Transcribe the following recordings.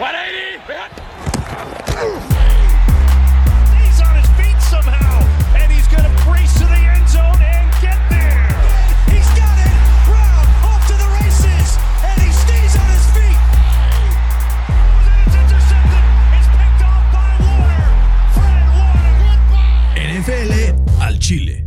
He's on his feet somehow, and he's going to brace to the end zone and get there. He's got it. Brown off to the races, and he stays on his feet. It's intercepted. It's picked off by Warner. Fred Warner. NFL al Chile.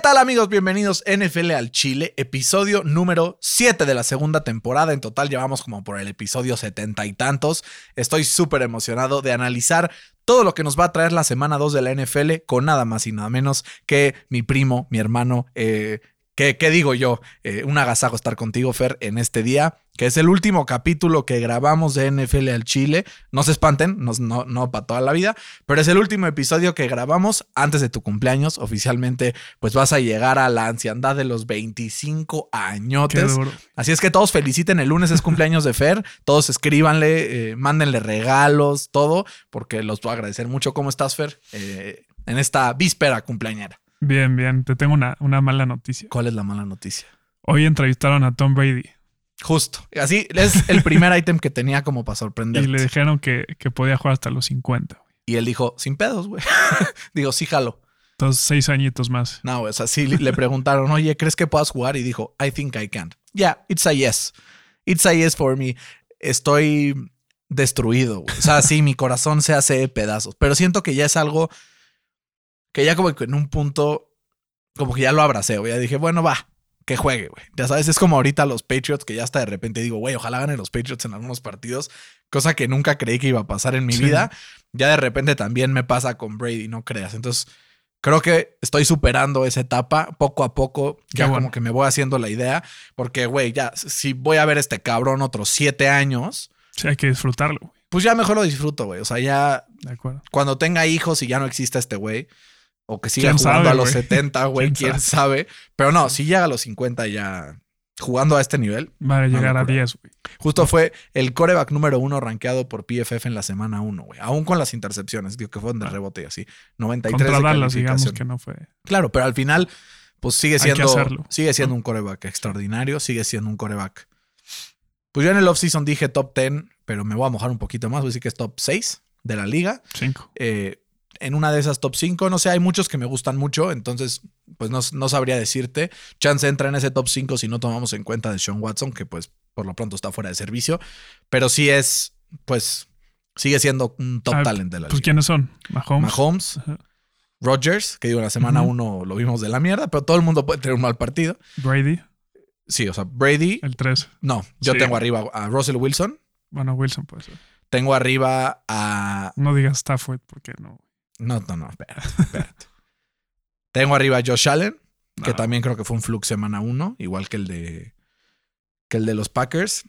¿Qué tal amigos? Bienvenidos NFL al Chile, episodio número 7 de la segunda temporada. En total llevamos como por el episodio setenta y tantos. Estoy súper emocionado de analizar todo lo que nos va a traer la semana 2 de la NFL con nada más y nada menos que mi primo, mi hermano, eh, ¿Qué, qué digo yo? Eh, un agasajo estar contigo, Fer, en este día, que es el último capítulo que grabamos de NFL al Chile. No se espanten, no, no, no para toda la vida, pero es el último episodio que grabamos antes de tu cumpleaños. Oficialmente, pues vas a llegar a la anciandad de los 25 Qué añotes. Así es que todos feliciten el lunes, es cumpleaños de Fer. Todos escríbanle, eh, mándenle regalos, todo, porque los voy a agradecer mucho. ¿Cómo estás, Fer? Eh, en esta víspera cumpleañera. Bien, bien. Te tengo una, una mala noticia. ¿Cuál es la mala noticia? Hoy entrevistaron a Tom Brady Justo. Así es el primer ítem que tenía como para sorprender. y le dijeron que, que podía jugar hasta los 50. güey. Y él dijo, sin pedos, güey. Digo, sí, jalo. Entonces, seis añitos más. No, güey, o sea, sí le preguntaron, oye, ¿crees que puedas jugar? Y dijo, I think I can. Yeah, it's a yes. It's a yes for me. Estoy destruido, güey. O sea, sí, mi corazón se hace pedazos. Pero siento que ya es algo que ya como que en un punto, como que ya lo abracé, güey. Ya dije, bueno, va, que juegue, güey. Ya sabes, es como ahorita los Patriots, que ya hasta de repente digo, güey, ojalá ganen los Patriots en algunos partidos, cosa que nunca creí que iba a pasar en mi Sí. vida. Ya de repente también me pasa con Brady, no creas. Entonces, creo que estoy superando esa etapa poco a poco. Ya bueno. como que me voy haciendo la idea, porque, güey, ya, si voy a ver este cabrón otros siete años, Sí, hay que disfrutarlo. güey. pues ya mejor lo disfruto, güey. O sea, ya De acuerdo. cuando tenga hijos y ya no exista este güey, o que siga ¿Quién jugando sabe, a los güey? 70, güey, ¿Quién quién sabe. Pero no, si llega a los 50 ya jugando a este nivel. Va a llegar a locura. 10, güey. Justo fue el coreback número uno rankeado por PFF en la semana 1, güey. Aún con las intercepciones, digo que fueron de rebote y así. 93 Ah. Contra de Dallas, digamos que no fue. Claro, pero al final, pues sigue siendo, sigue siendo un coreback extraordinario, sigue siendo un coreback. Pues yo en el offseason dije top 10, pero me voy a mojar un poquito más, voy a decir que es top 6 de la liga. 5. Eh, en una de esas top 5, no sé, hay muchos que me gustan mucho, entonces pues no, no sabría decirte. Chance entra en ese top 5 si no tomamos en cuenta de Sean Watson, que pues por lo pronto está fuera de servicio, pero sí es, pues sigue siendo un top Ah, talent de la Pues, liga. ¿quiénes son? Mahomes. Mahomes, Ajá. Rodgers, que digo, en la semana Ujú. 1 lo vimos de la mierda, pero todo el mundo puede tener un mal partido. Brady, Sí, o sea, Brady, el 3. no, yo Sí. tengo arriba a Russell Wilson, Bueno, Wilson puede ser. tengo arriba a... No digas Stafford porque no. No, no, no, espérate, espérate. tengo arriba a Josh Allen, que también creo que fue un flux semana 1, igual que el de que el de los Packers.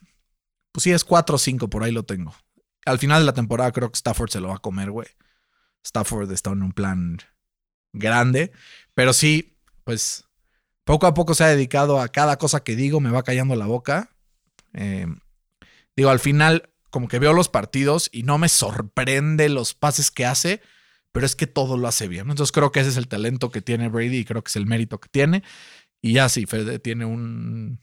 Pues sí, es 4 o 5, por ahí lo tengo. Al final de la temporada creo que Stafford se lo va a comer, güey. Stafford está en un plan grande, pero sí, pues poco a poco se ha dedicado a cada cosa que digo, me va callando la boca. Eh, digo, al final como que veo los partidos y no me sorprende los pases que hace, pero es que todo lo hace bien. Entonces creo que ese es el talento que tiene Brady y creo que es el mérito que tiene. Y ya si Fede tiene un...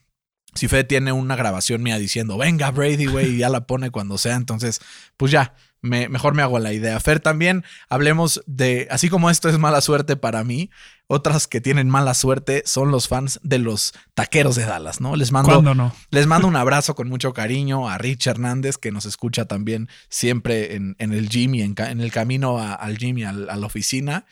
Si Fede tiene una grabación mía diciendo, venga Brady, güey, y ya la pone cuando sea, entonces, pues ya, me, mejor me hago la idea. Fer, también hablemos de, así como esto es mala suerte para mí, otras que tienen mala suerte son los fans de los taqueros de Dallas, ¿no? Les mando, ¿Cuándo no? les mando un abrazo con mucho cariño a Rich Hernández, que nos escucha también siempre en, en el gym y en, el camino a- al gym y a la oficina.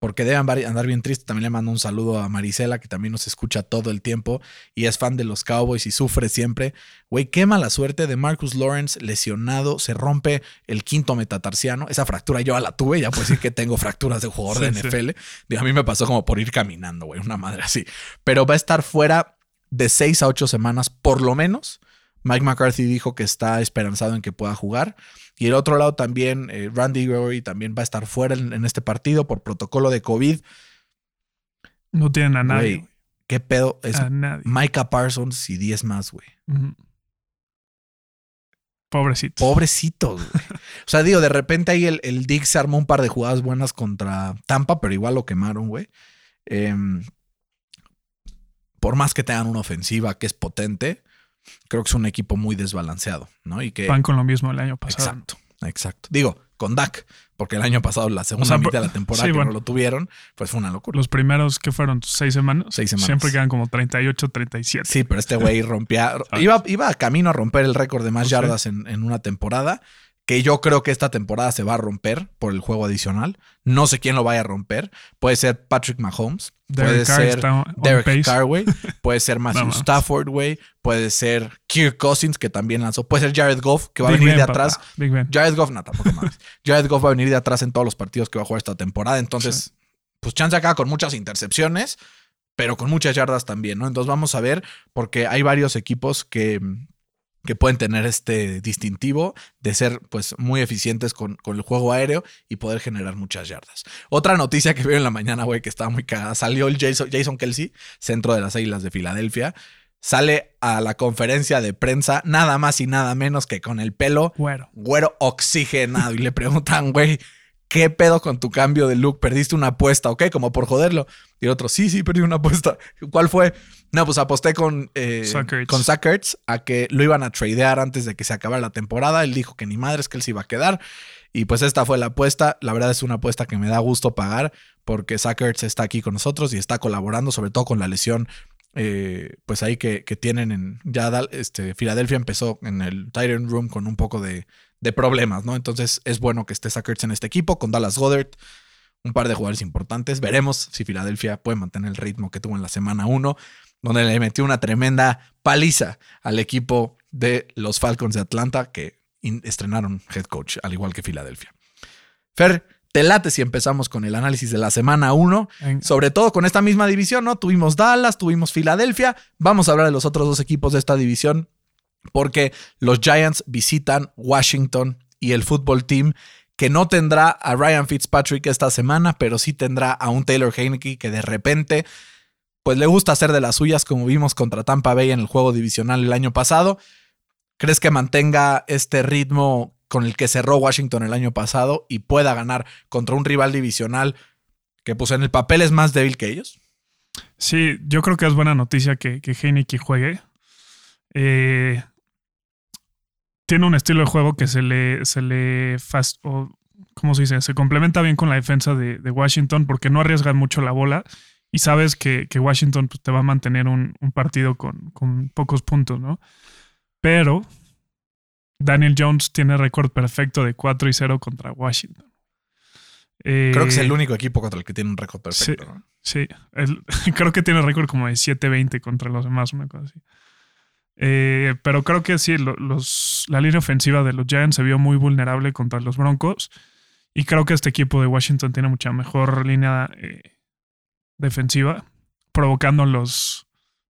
Porque debe andar, bien triste. También le mando un saludo a Marisela, que también nos escucha todo el tiempo y es fan de los Cowboys y sufre siempre. Güey, qué mala suerte de Marcus Lawrence lesionado. Se rompe el quinto metatarsiano. Esa fractura yo la tuve. Ya puedo decir que tengo fracturas de jugador de sí. NFL. Digo, a mí me pasó como por ir caminando, güey. Una madre así. Pero va a estar fuera de seis a ocho semanas, por lo menos. Mike McCarthy dijo que está esperanzado en que pueda jugar. Y el otro lado también, eh, Randy Gregory también va a estar fuera en, en este partido por protocolo de COVID. No tienen a nadie. ¿Qué pedo? Es A nadie. Micah Parsons y 10 más, güey. Ujú. Pobrecito. Pobrecitos, güey. O sea, digo, de repente ahí el, el Dick se armó un par de jugadas buenas contra Tampa, pero igual lo quemaron, güey. Em, por más que tengan una ofensiva que es potente, creo que es un equipo muy desbalanceado, ¿no? Y que Van con lo mismo el año pasado. Exacto, exacto. Digo, con Dak, porque el año pasado, la segunda O sea, mitad de la temporada sí, que bueno. no lo tuvieron, pues fue una locura. Los primeros que fueron seis semanas, Seis semanas. siempre quedan como 38, 37. Sí, pero este güey rompía, iba, iba a camino a romper el récord de más yardas en, en una temporada, que yo creo que esta temporada se va a romper por el juego adicional. No sé quién lo vaya a romper. Puede ser Patrick Mahomes, puede Derek Carr ser Derek. Carr, güey. Puede ser Matthew Vamos. Stafford, güey. Puede ser Kirk Cousins, que también lanzó. Puede ser Jared Goff, que va a venir Ben, de atrás. Jared Goff, no, tampoco mames. Jared Goff va a venir de atrás en todos los partidos que va a jugar esta temporada. Entonces, pues chance acá con muchas intercepciones, pero con muchas yardas también, ¿no? Entonces vamos a ver, porque hay varios equipos que, que pueden tener este distintivo de ser pues muy eficientes con, con el juego aéreo y poder generar muchas yardas. Otra noticia que veo en la mañana, güey, que estaba muy cagada, salió el Jason, Jason Kelsey, centro de las Águilas de Filadelfia, sale a la conferencia de prensa nada más y nada menos que con el pelo Güero. güero oxigenado y le preguntan, güey, ¿qué pedo con tu cambio de look? ¿Perdiste una apuesta o qué? Como por joderlo. Y el otro, sí, sí, perdí una apuesta. ¿Cuál fue? No, pues aposté con, eh, con Zach Ertz a que lo iban a tradear antes de que se acabara la temporada. Él dijo que ni madres que él se iba a quedar. Y pues esta fue la apuesta. La verdad es una apuesta que me da gusto pagar porque Zach Ertz está aquí con nosotros y está colaborando, sobre todo con la lesión eh, pues ahí que, que tienen en ya este Filadelfia empezó en el Titan Room con un poco de, de problemas, ¿no? Entonces es bueno que esté Sackers en este equipo con Dallas Goddard, un par de jugadores importantes. Veremos si Filadelfia puede mantener el ritmo que tuvo en la semana 1, donde le metió una tremenda paliza al equipo de los Falcons de Atlanta que estrenaron head coach, al igual que Filadelfia. Fer, te late si empezamos con el análisis de la semana 1 En- sobre todo con esta misma división, ¿no? Tuvimos Dallas, tuvimos Filadelfia. Vamos a hablar de los otros dos equipos de esta división porque los Giants visitan Washington y el fútbol team que no tendrá a Ryan Fitzpatrick esta semana, pero sí tendrá a un Taylor Heineke que de repente pues le gusta hacer de las suyas como vimos contra Tampa Bay en el juego divisional el año pasado. ¿Crees que mantenga este ritmo con el que cerró Washington el año pasado y pueda ganar contra un rival divisional que pues en el papel es más débil que ellos? Sí, yo creo que es buena noticia que, que juegue. Eh, tiene un estilo de juego que se le, se le ¿cómo se dice? Se complementa bien con la defensa de, de Washington porque no arriesgan mucho la bola y sabes que, que Washington pues, te va a mantener un, un partido con, con pocos puntos, ¿no? Pero Daniel Jones tiene récord perfecto de 4 y 0 contra Washington. Eh, Creo que es el único equipo contra el que tiene un récord perfecto. sí. ¿no? Sí, el- creo que tiene récord como de 7-20 contra los demás, una cosa así. Eh, pero creo que sí, los, la línea ofensiva de los Giants se vio muy vulnerable contra los Broncos. Y creo que este equipo de Washington tiene mucha mejor línea eh, defensiva, provocando los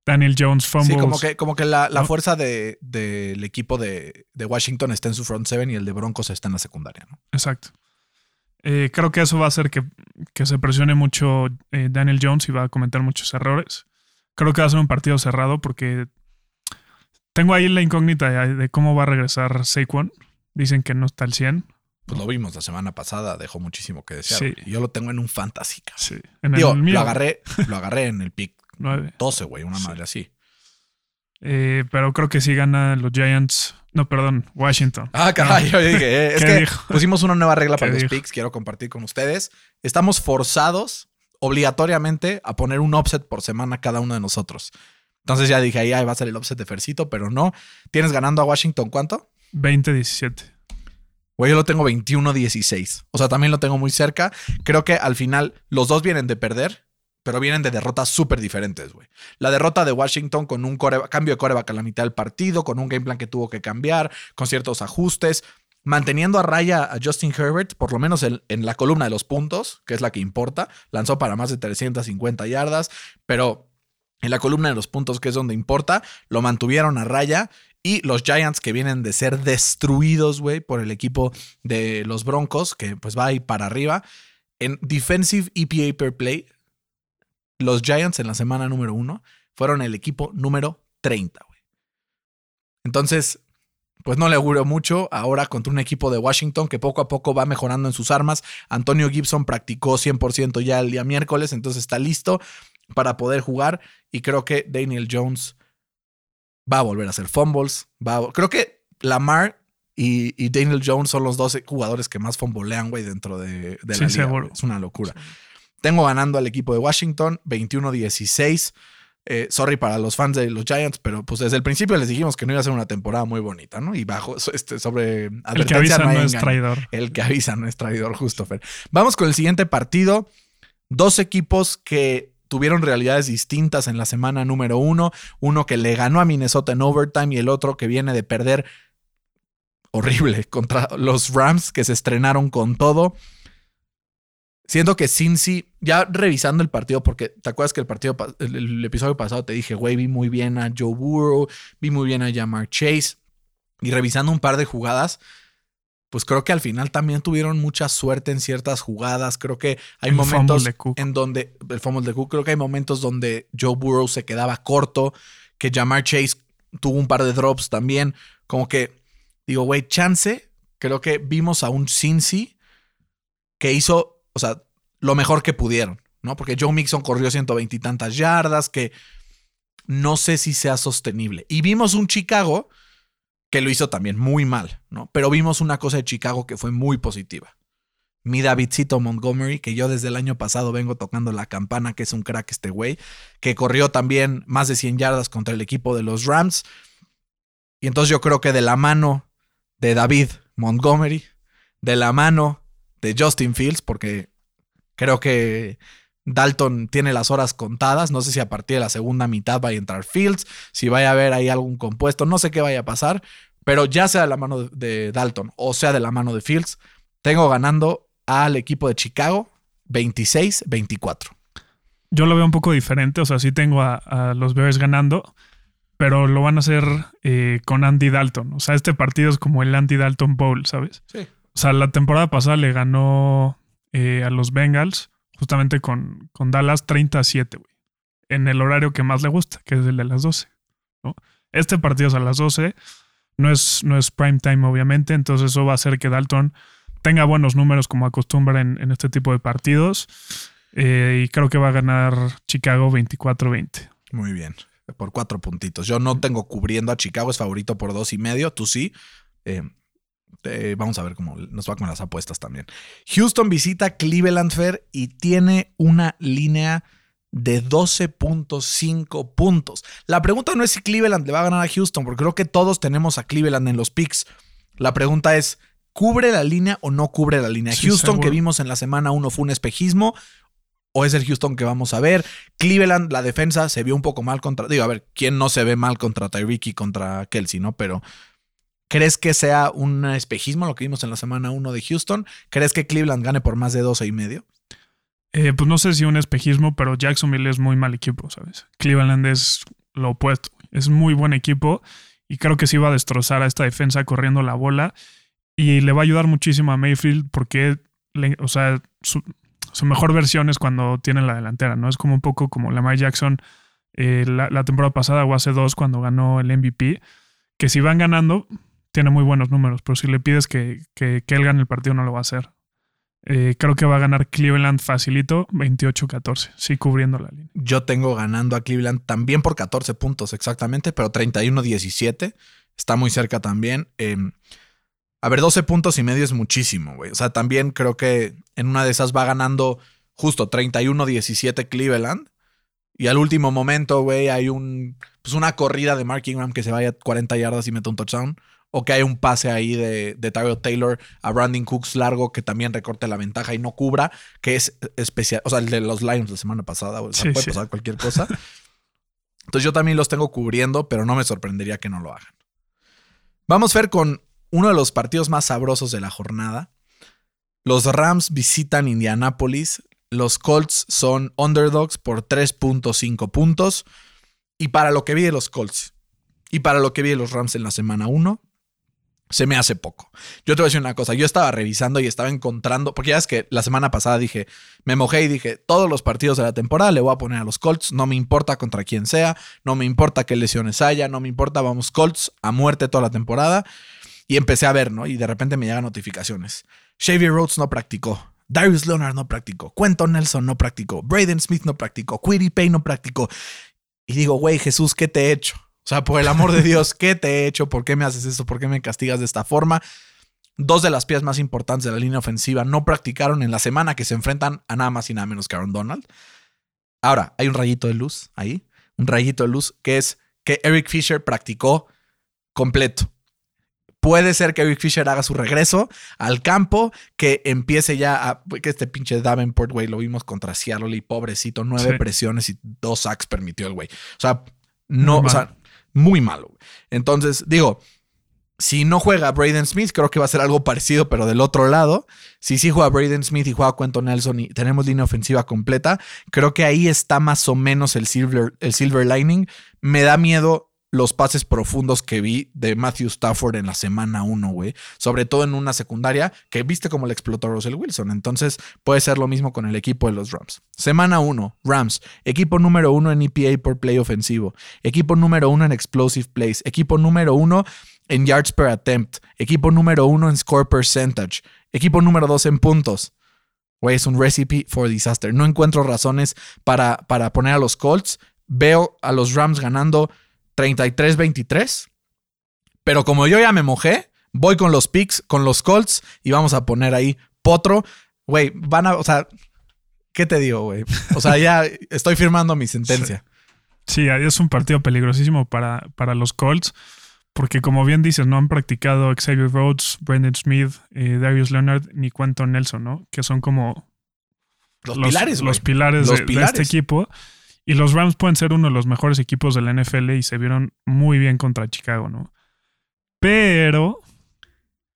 Daniel Jones fumbles. Sí, como que, como que la, la ¿no? fuerza de- del equipo de, de Washington está en su front seven y el de Broncos está en la secundaria. ¿no? Exacto. Eh, creo que eso va a hacer que, que se presione mucho eh, Daniel Jones y va a cometer muchos errores. Creo que va a ser un partido cerrado porque tengo ahí la incógnita de, de cómo va a regresar Saquon. Dicen que no está al 100. Pues lo vimos la semana pasada, dejó muchísimo que desear. Sí. Yo lo tengo en un fantasy. Sí. En Digo, el mío, lo agarré, lo agarré en el pick 9. 12, güey, una madre así. Eh, pero creo que sí gana los Giants. No, perdón, Washington. Ah, caray, yo dije, eh, es ¿Qué que dijo? pusimos una nueva regla para ¿Qué los dijo? picks, quiero compartir con ustedes. Estamos forzados obligatoriamente a poner un offset por semana cada uno de nosotros. Entonces ya dije, ahí va a ser el offset de Fercito, pero no. ¿Tienes ganando a Washington cuánto? 20-17. Güey, yo lo tengo 21-16. O sea, también lo tengo muy cerca. Creo que al final los dos vienen de perder, pero vienen de derrotas súper diferentes, güey. La derrota de Washington con un cambio de coreback a la mitad del partido, con un game plan que tuvo que cambiar, con ciertos ajustes, manteniendo a raya a Justin Herbert, por lo menos en, en la columna de los puntos, que es la que importa. Lanzó para más de 350 yardas, pero en la columna de los puntos, que es donde importa, lo mantuvieron a raya. Y los Giants que vienen de ser destruidos, güey, por el equipo de los Broncos, que pues va ahí para arriba. En Defensive EPA per play, los Giants en la semana número uno fueron el equipo número 30, güey. Entonces, pues no le auguro mucho ahora contra un equipo de Washington que poco a poco va mejorando en sus armas. Antonio Gibson practicó 100% ya el día miércoles, entonces está listo para poder jugar y creo que Daniel Jones va a volver a hacer fumbles. Va a- creo que Lamar y, y Daniel Jones son los dos jugadores que más fumbolean, güey, dentro de, de Sí, la liga. Es una locura. Tengo ganando al equipo de Washington 21-16. Eh, sorry para los fans de los Giants, pero pues desde el principio les dijimos que no iba a ser una temporada muy bonita, ¿no? Y bajo este, sobre El que avisa no es traidor. El que avisa no es traidor, justo, Fer. Vamos con el siguiente partido. Dos equipos que tuvieron realidades distintas en la semana número uno. Uno que le ganó a Minnesota en overtime y el otro que viene de perder horrible contra los Rams que se estrenaron con todo. Siento que Cincy, ya revisando el partido, porque te acuerdas que el partido, pa- el, el episodio pasado te dije, güey, vi muy bien a Joe Burrow, vi muy bien a Jamar Chase. Y revisando un par de jugadas, pues creo que al final también tuvieron mucha suerte en ciertas jugadas. Creo que hay El momentos en donde el fumble de Cook, creo que hay momentos donde Joe Burrow se quedaba corto, que Jamar Chase tuvo un par de drops también. Como que digo, güey, chance. Creo que vimos a un Cincy que hizo, o sea, lo mejor que pudieron, ¿no? Porque Joe Mixon corrió 120 y tantas yardas, que no sé si sea sostenible. Y vimos un Chicago que lo hizo también muy mal, ¿no? Pero vimos una cosa de Chicago que fue muy positiva. Mi Davidcito Montgomery, que yo desde el año pasado vengo tocando la campana, que es un crack este güey, que corrió también más de 100 yardas contra el equipo de los Rams. Y entonces yo creo que de la mano de David Montgomery, de la mano de Justin Fields, porque creo que Dalton tiene las horas contadas. No sé si a partir de la segunda mitad vaya a entrar Fields, si vaya a haber ahí algún compuesto, no sé qué vaya a pasar, pero ya sea de la mano de- Dalton o sea de la mano de Fields, tengo ganando al equipo de Chicago 26-24. Yo lo veo un poco diferente. O sea, sí tengo a, a los Bears ganando, pero lo van a hacer eh, con Andy Dalton. O sea, este partido es como el Andy Dalton Bowl, ¿sabes? Sí. O sea, la temporada pasada le ganó eh, a los Bengals justamente con, con Dallas 30 a 7, güey. En el horario que más le gusta, que es el de las 12. ¿no? Este partido es a las 12. No es, no es prime time, obviamente. Entonces, eso va a hacer que Dalton tenga buenos números como acostumbra en, en este tipo de partidos. Eh, y creo que va a ganar Chicago 24-20. Muy bien. Por cuatro puntitos. Yo no tengo cubriendo a Chicago, es favorito por dos y medio. Tú sí. Eh, eh, vamos a ver cómo nos va con las apuestas también. Houston visita Cleveland Fair y tiene una línea de 12.5 puntos. La pregunta no es si Cleveland le va a ganar a Houston, porque creo que todos tenemos a Cleveland en los picks. La pregunta es, ¿cubre la línea o no cubre la línea? Sí, Houston seguro. que vimos en la semana 1 fue un espejismo o es el Houston que vamos a ver. Cleveland, la defensa se vio un poco mal contra. Digo, a ver, ¿quién no se ve mal contra Tyreek y contra Kelsey, no? Pero. ¿Crees que sea un espejismo lo que vimos en la semana 1 de Houston? ¿Crees que Cleveland gane por más de 12 y medio? Eh, pues no sé si un espejismo, pero Jacksonville es muy mal equipo, ¿sabes? Cleveland es lo opuesto. Es muy buen equipo y creo que sí va a destrozar a esta defensa corriendo la bola y le va a ayudar muchísimo a Mayfield porque, o sea, su, mejor versión es cuando tiene la delantera, ¿no? Es como un poco como Lamar Jackson eh, la temporada pasada o hace dos cuando ganó el MVP, que si van ganando, tiene muy buenos números, pero si le pides que, que, que él gane el partido no lo va a hacer. Eh, creo que va a ganar Cleveland facilito 28-14, sí cubriendo la línea. Yo tengo ganando a Cleveland también por 14 puntos exactamente, pero 31-17. Está muy cerca también. Eh, a ver, 12 puntos y medio es muchísimo, güey. O sea, también creo que en una de esas va ganando justo 31-17 Cleveland. Y al último momento, güey, hay un, pues una corrida de Mark Ingram que se vaya 40 yardas y mete un touchdown. O que hay un pase ahí de, de Tyrell Taylor a Brandon Cooks largo que también recorte la ventaja y no cubra, que es especial. O sea, el de los Lions la semana pasada, o sea, Sí, puede sí. pasar cualquier cosa. Entonces yo también los tengo cubriendo, pero no me sorprendería que no lo hagan. Vamos a ver con uno de los partidos más sabrosos de la jornada. Los Rams visitan Indianapolis. Los Colts son underdogs por 3.5 puntos. Y para lo que vi de los Colts y para lo que vi de los Rams en la semana 1, se me hace poco. Yo te voy a decir una cosa. Yo estaba revisando y estaba encontrando, porque ya es que la semana pasada dije, me mojé y dije, todos los partidos de la temporada le voy a poner a los Colts. No me importa contra quién sea, no me importa qué lesiones haya, no me importa, vamos Colts a muerte toda la temporada. Y empecé a ver, ¿no? Y de repente me llegan notificaciones. Xavier Rhodes no practicó. Darius Leonard no practicó. Quentin Nelson no practicó. Braden Smith no practicó. Quiddy Pay no practicó. Y digo, güey, Jesús, ¿qué te he hecho? O sea, por el amor de Dios, ¿qué te he hecho? ¿Por qué me haces esto? ¿Por qué me castigas de esta forma? Dos de las piezas más importantes de la línea ofensiva no practicaron en la semana que se enfrentan a nada más y nada menos que Aaron Donald. Ahora, hay un rayito de luz ahí, un rayito de luz que es que Eric Fisher practicó completo. Puede ser que Eric Fisher haga su regreso al campo, que empiece ya a. Que este pinche Davenport, güey, lo vimos contra Seattle y pobrecito, nueve Sí. presiones y dos sacks permitió el güey. O sea, no, o sea, muy malo. Entonces, digo, si no juega Braden Smith, creo que va a ser algo parecido, pero del otro lado. Si sí juega Braden Smith y juega Quentin Nelson y tenemos línea ofensiva completa, creo que ahí está más o menos el silver, el silver lining. Me da miedo los pases profundos que vi de Matthew Stafford en la semana 1, güey. Sobre todo en una secundaria que viste como le explotó Russell Wilson. Entonces puede ser lo mismo con el equipo de los Rams. Semana 1, Rams. Equipo número 1 en EPA por play ofensivo. Equipo número 1 en explosive plays. Equipo número 1 en yards per attempt. Equipo número 1 en score percentage. Equipo número 2 en puntos. Güey, es un recipe for disaster. No encuentro razones para, para poner a los Colts. Veo a los Rams ganando 33-23. Pero como yo ya me mojé, voy con los picks, con los Colts y vamos a poner ahí potro. Güey, van a, o sea, ¿qué te digo, güey? O sea, ya estoy firmando mi sentencia. Sí, es un partido peligrosísimo para, para los Colts, porque como bien dices, no han practicado Xavier Rhodes, Brandon Smith, eh, Darius Leonard ni Quentin Nelson, ¿no? Que son como Los, pilares, güey. los pilares, Los de, este equipo. Y los Rams pueden ser uno de los mejores equipos de la NFL y se vieron muy bien contra Chicago, ¿no? Pero.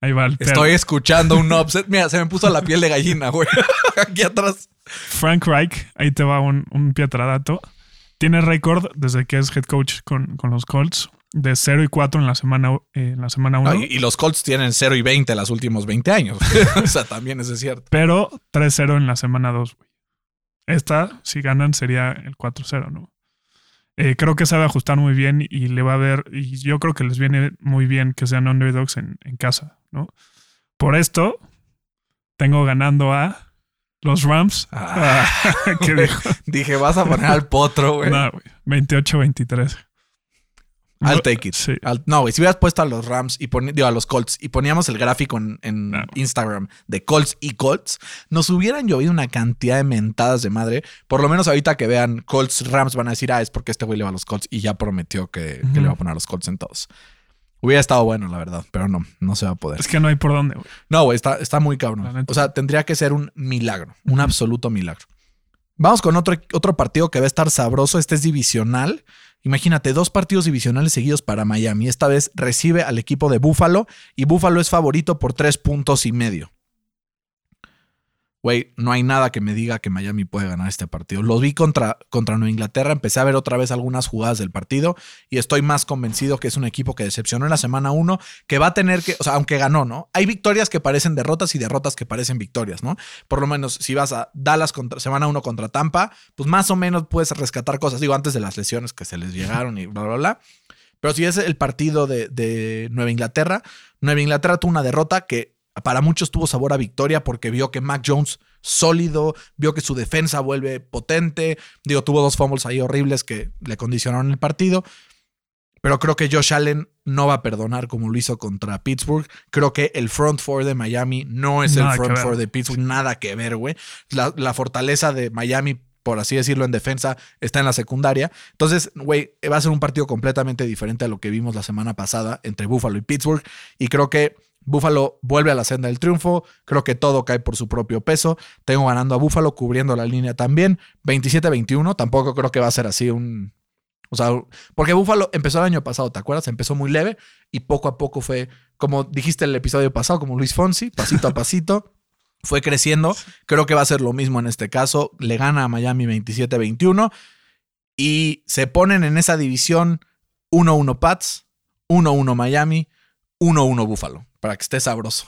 Ahí va el. Estoy escuchando un upset. Mira, se me puso la piel de gallina, güey. Aquí atrás. Frank Reich, ahí te va un, un pietradato. Tiene récord desde que es head coach con, con los Colts de 0 y 4 en la semana eh, en la semana 1. No, y, y los Colts tienen 0 y 20 los últimos 20 años. o sea, también eso es cierto. pero 3-0 en la semana 2, güey. Esta, si ganan, sería el 4-0, ¿no? Eh, creo que sabe ajustar muy bien y le va a ver, y yo creo que les viene muy bien que sean underdogs en, en casa, ¿no? Por esto, tengo ganando a los Rams. Ah. ¿Qué dijo? Dije, vas a poner al potro, güey. No, güey. 28-23. I'll take it. Sí. No, güey, si hubieras puesto a los Rams y poni- digo, a los Colts y poníamos el gráfico en, en No. Instagram de Colts y Colts, nos hubieran llovido una cantidad de mentadas de madre. Por lo menos ahorita que vean Colts Rams van a decir, ah, es porque este güey le va a los Colts y ya prometió que, le va a poner a los Colts en todos. Hubiera estado bueno, la verdad, pero no, no se va a poder. Es que no hay por dónde, güey. No, güey, está, está muy cabrón. O sea, tendría que ser un milagro, un absoluto milagro. Vamos con otro, otro partido que va a estar sabroso. Este es divisional. Imagínate, dos partidos divisionales seguidos para Miami. Esta vez recibe al equipo de Buffalo y Buffalo es favorito por tres puntos y medio. Güey, no hay nada que me diga que Miami puede ganar este partido. Lo vi contra, contra Nueva Inglaterra, empecé a ver otra vez algunas jugadas del partido y estoy más convencido que es un equipo que decepcionó en la semana 1, que va a tener que, o sea, aunque ganó, ¿no? Hay victorias que parecen derrotas y derrotas que parecen victorias, ¿no? Por lo menos si vas a Dallas contra semana 1 contra Tampa, pues más o menos puedes rescatar cosas, digo, antes de las lesiones que se les llegaron y bla, bla, bla. Pero si es el partido de Nueva Inglaterra, Nueva Inglaterra tuvo una derrota que para muchos tuvo sabor a victoria porque vio que Mac Jones sólido, vio que su defensa vuelve potente, digo, tuvo dos fumbles ahí horribles que le condicionaron el partido, pero creo que Josh Allen no va a perdonar como lo hizo contra Pittsburgh. Creo que el front four de Miami no es Nada el front four de Pittsburgh, nada que ver, güey. La, la fortaleza de Miami, por así decirlo, en defensa está en la secundaria. Entonces, güey, va a ser un partido completamente diferente a lo que vimos la semana pasada entre Buffalo y Pittsburgh. Y creo que Buffalo vuelve a la senda del triunfo. Creo que todo cae por su propio peso. Tengo ganando a Buffalo, cubriendo la línea también. 27-21. Tampoco creo que va a ser así un. O sea, porque Buffalo empezó el año pasado, ¿te acuerdas? Empezó muy leve y poco a poco fue, como dijiste el episodio pasado, como Luis Fonsi, pasito a pasito. Fue creciendo. Creo que va a ser lo mismo en este caso. Le gana a Miami 27-21 y se ponen en esa división 1-1 Pats, 1-1 Miami, 1-1 Buffalo, para que esté sabroso.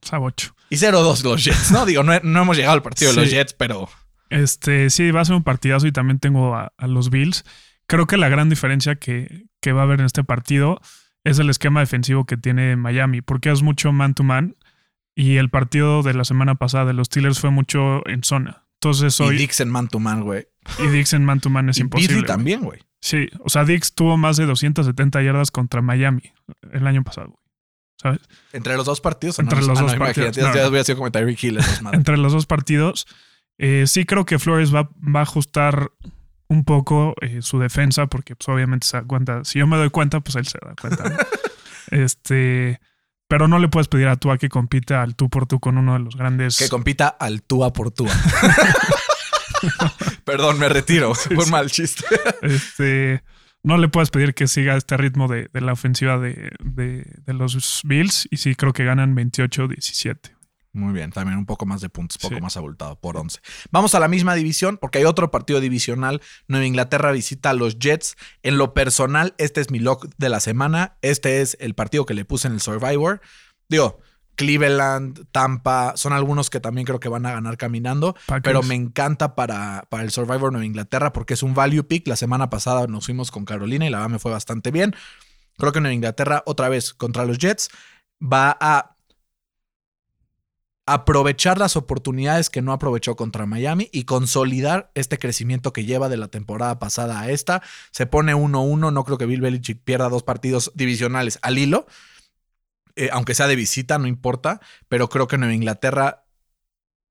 Sabocho. Y 0-2 los Jets, ¿no? Digo, no, no hemos llegado al partido de los. Jets, pero Este, sí, va a ser un partidazo y también tengo a, a los Bills. Creo que la gran diferencia que, que va a haber en este partido es el esquema defensivo que tiene Miami, porque es mucho man to man y el partido de la semana pasada de los Steelers fue mucho en zona. Entonces Y hoy. Dix en man to man, güey. Y Dix en man to man es Y imposible. Güey. también, güey. Sí, o sea, Dix tuvo más de 270 yardas contra Miami el año pasado. Entre los dos partidos. ¿o Entre no? los Ah, dos partidos, no. ya sido como Tyreek Hill. Entre los dos partidos. Eh, sí creo que Flores va, va a ajustar un poco eh, su defensa porque pues, obviamente se da cuenta. Si yo me doy cuenta, pues él se da cuenta. este, pero no le puedes pedir a Tua que compita al tú por tú con uno de los grandes. que compita al túa por túa. Perdón, me retiro. Fue un mal chiste. Este, no le puedes pedir que siga este ritmo de, de la ofensiva de, de- de los Bills. Y sí creo que ganan 28-17. Muy bien, también un poco más de puntos, poco Sí. más abultado por 11. Vamos a la misma división porque hay otro partido divisional. Nueva Inglaterra visita a los Jets. En lo personal, este es mi lock de la semana. Este es el partido que le puse en el Survivor. Digo, Cleveland, Tampa, son algunos que también creo que van a ganar caminando. Packers. Pero me encanta para, para el Survivor Nueva Inglaterra porque es un value pick. La semana pasada nos fuimos con Carolina y la verdad me fue bastante bien. Creo que Nueva Inglaterra, otra vez contra los Jets, va a aprovechar las oportunidades que no aprovechó contra Miami y consolidar este crecimiento que lleva de la temporada pasada a esta. Se pone 1-1. No creo que Bill Belichick pierda dos partidos divisionales al hilo. Eh, aunque sea de visita, no importa. Pero creo que Nueva Inglaterra,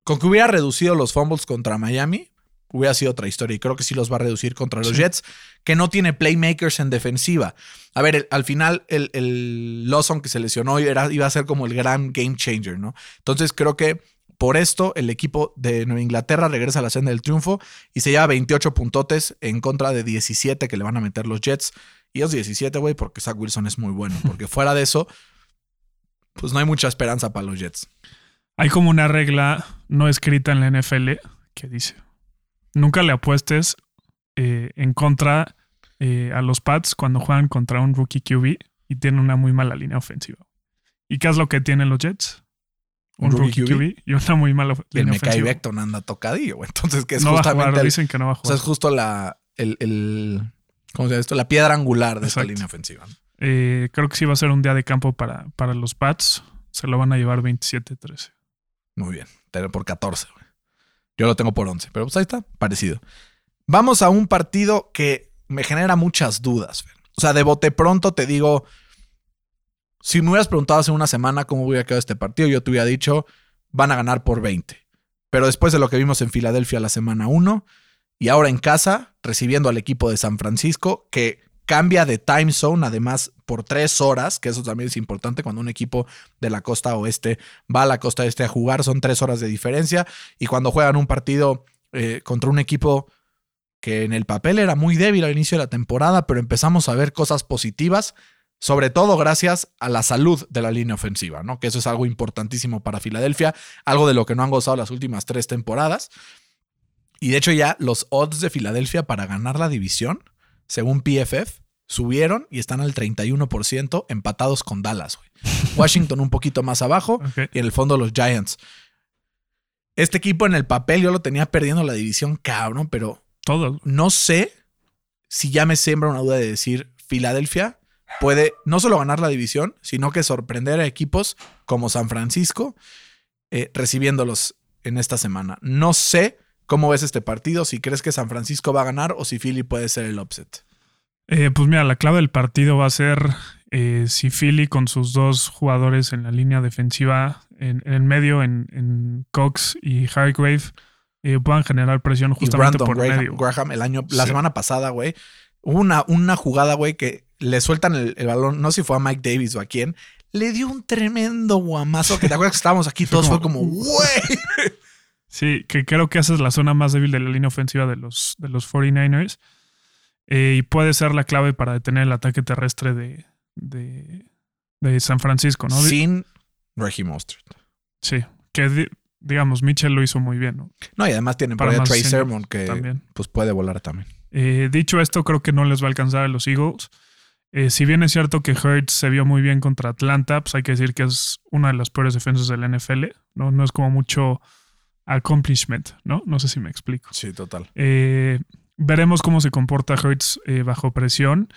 con que hubiera reducido los fumbles contra Miami, hubiera sido otra historia. Y creo que sí los va a reducir contra los Sí. Jets, que no tiene playmakers en defensiva. A ver, el- al final el, el Lawson que se lesionó era, iba a ser como el gran game changer, ¿no? Entonces creo que por esto el equipo de Nueva Inglaterra regresa a la senda del triunfo y se lleva 28 puntotes en contra de 17 que le van a meter los Jets. Y es 17, güey, porque Zach Wilson es muy bueno. Porque fuera de eso, pues no hay mucha esperanza para los Jets. Hay como una regla no escrita en la NFL que dice: nunca le apuestes eh, en contra eh, a los Pats cuando juegan contra un rookie QB y tienen una muy mala línea ofensiva. ¿Y qué es lo que tienen los Jets? ¿Un Un, rookie rookie, QB? QB? y una muy mala el línea ofensiva. Becton anda tocadillo. Entonces, que es no va a justamente. jugar, el- dicen que no va a o sea, jugar. es justo la. El, el- ¿Cómo se llama esto? La piedra angular de esta Exacto. línea ofensiva. ¿no? Eh, creo que sí va a ser un día de campo para, para los Pats. Se lo van a llevar 27-13. Muy bien. Por 14, güey. Yo lo tengo por 11, pero pues ahí está, parecido. Vamos a un partido que me genera muchas dudas. O sea, de bote pronto te digo, si me hubieras preguntado hace una semana cómo hubiera quedado este partido, yo te hubiera dicho, van a ganar por 20. Pero después de lo que vimos en Filadelfia la semana 1 y ahora en casa, recibiendo al equipo de San Francisco, que cambia de time zone, además por tres horas, que eso también es importante cuando un equipo de la costa oeste va a la costa este a jugar, son tres horas de diferencia. Y cuando juegan un partido eh, contra un equipo que en el papel era muy débil al inicio de la temporada, pero empezamos a ver cosas positivas, sobre todo gracias a la salud de la línea ofensiva, ¿no? Que eso es algo importantísimo para Filadelfia, algo de lo que no han gozado las últimas tres temporadas. Y de hecho ya los odds de Filadelfia para ganar la división, según PFF, subieron y están al 31% empatados con Dallas. Washington un poquito más abajo y en el fondo los Giants. Este equipo en el papel yo lo tenía perdiendo la división, cabrón, pero Todos. no sé si ya me siembra una duda de decir Filadelfia puede no solo ganar la división, sino que sorprender a equipos como San Francisco eh, recibiéndolos en esta semana. No sé cómo ves este partido, si crees que San Francisco va a ganar o si Philly puede ser el upset. Eh, pues mira, la clave del partido va a ser eh, si Philly con sus dos jugadores en la línea defensiva, en, en el medio, en, en Cox y Hargrave, eh, puedan generar presión Y justamente Brandon por Graham, medio. Graham el año, la Sí. semana pasada, güey, hubo una, una jugada, güey, que le sueltan el, el balón, no sé si fue a Mike Davis o a quién, le dio un tremendo guamazo que te acuerdas que estábamos aquí todos, fue como, güey. Sí, que creo que esa es la zona más débil de la línea ofensiva de los, de los 49ers. Eh, y puede ser la clave para detener el ataque terrestre de, de, de San Francisco, ¿no? Sin Reggie Mostert. Sí, que di- digamos, Mitchell lo hizo muy bien, ¿no? No, y además tienen Para ahí a más Trey Sermon que También. pues puede volar también. Eh, dicho esto, creo que no les va a alcanzar a los Eagles. Eh, si bien es cierto que Hurts se vio muy bien contra Atlanta, pues hay que decir que es una de las peores defensas del NFL. No, no es como mucho accomplishment, ¿no? No sé si me explico. Sí, total. Eh, veremos cómo se comporta Hurts eh, bajo presión.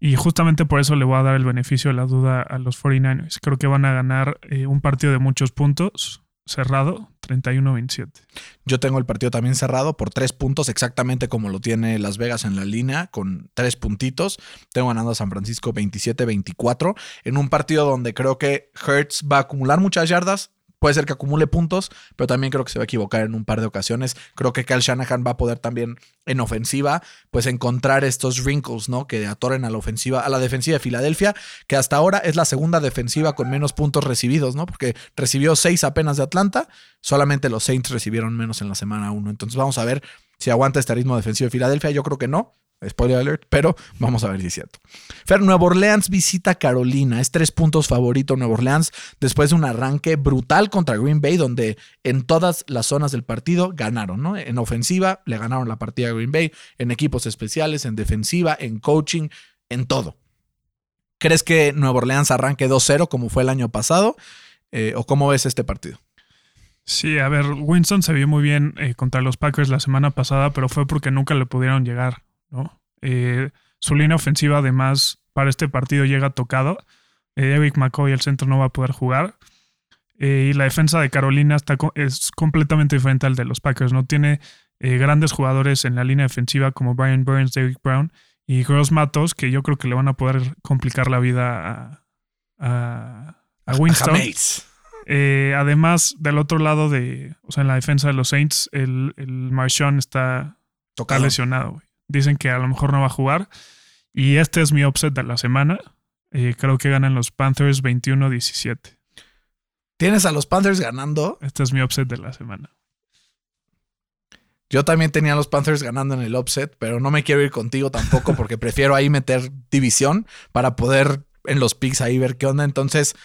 Y justamente por eso le voy a dar el beneficio de la duda a los 49ers. Creo que van a ganar eh, un partido de muchos puntos. cerrado, 31-27. Yo tengo el partido también cerrado por tres puntos, exactamente como lo tiene Las Vegas en la línea, con tres puntitos. Tengo ganando a San Francisco 27-24 en un partido donde creo que Hertz va a acumular muchas yardas. Puede ser que acumule puntos, pero también creo que se va a equivocar en un par de ocasiones. Creo que Kyle Shanahan va a poder también en ofensiva, pues encontrar estos wrinkles, ¿no? Que atoren a la ofensiva, a la defensiva de Filadelfia, que hasta ahora es la segunda defensiva con menos puntos recibidos, ¿no? Porque recibió seis apenas de Atlanta, solamente los Saints recibieron menos en la semana uno. Entonces vamos a ver si aguanta este ritmo defensivo de Filadelfia. Yo creo que no, Spoiler alert, pero vamos a ver si es cierto. Fer, Nueva Orleans visita Carolina. Es tres puntos favorito Nueva Orleans después de un arranque brutal contra Green Bay, donde en todas las zonas del partido ganaron, ¿no? En ofensiva le ganaron la partida a Green Bay, en equipos especiales, en defensiva, en coaching, en todo. ¿Crees que Nueva Orleans arranque 2-0 como fue el año pasado? Eh, ¿O cómo ves este partido? Sí, a ver, Winston se vio muy bien eh, contra los Packers la semana pasada, pero fue porque nunca le pudieron llegar ¿no? Eh, su línea ofensiva, además, para este partido llega tocado. Eh, Eric McCoy, el centro, no va a poder jugar. Eh, y la defensa de Carolina está, es completamente diferente al de los Packers. No tiene grandes jugadores en la línea defensiva como Brian Burns, David Brown y Gross Matos, que yo creo que le van a poder complicar la vida a, a, Winston. además, del otro lado de, o sea, en la defensa de los Saints, el, el Marshawn está, está lesionado, Dicen que a lo mejor no va a jugar. Y este es mi upset de la semana. Eh, creo que ganan los Panthers 21-17. ¿Tienes a los Panthers ganando? Este es mi upset de la semana. Yo también tenía a los Panthers ganando en el upset, pero no me quiero ir contigo tampoco porque prefiero ahí meter división para poder en los picks ahí ver qué onda. Entonces,